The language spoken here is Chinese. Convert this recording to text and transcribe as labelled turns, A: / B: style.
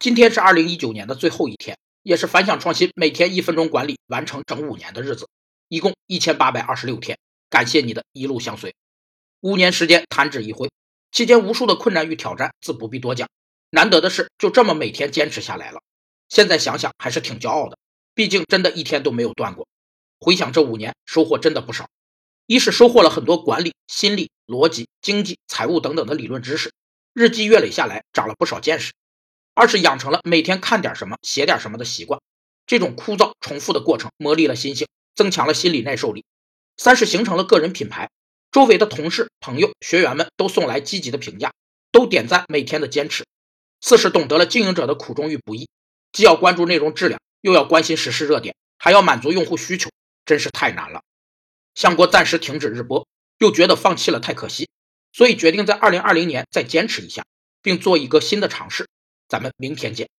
A: 今天是二零一九年的最后一天，也是反响创新每天一分钟管理完成整五年的日子，一共一千八百二十六天。感谢你的一路相随。五年时间弹指一挥，期间无数的困难与挑战自不必多讲。难得的是，就这么每天坚持下来了。现在想想还是挺骄傲的，毕竟真的一天都没有断过。回想这五年，收获真的不少。一是收获了很多管理、心理、逻辑、经济、财务等等的理论知识，日积月累下来，长了不少见识；二是养成了每天看点什么、写点什么的习惯，这种枯燥重复的过程磨砺了心性，增强了心理耐受力；三是形成了个人品牌，周围的同事、朋友、学员们都送来积极的评价，都点赞每天的坚持；四是懂得了经营者的苦衷与不易，既要关注内容质量，又要关心时事热点，还要满足用户需求，真是太难了。相国暂时停止日播，又觉得放弃了太可惜，所以决定在二零二零年再坚持一下，并做一个新的尝试。咱们明天见。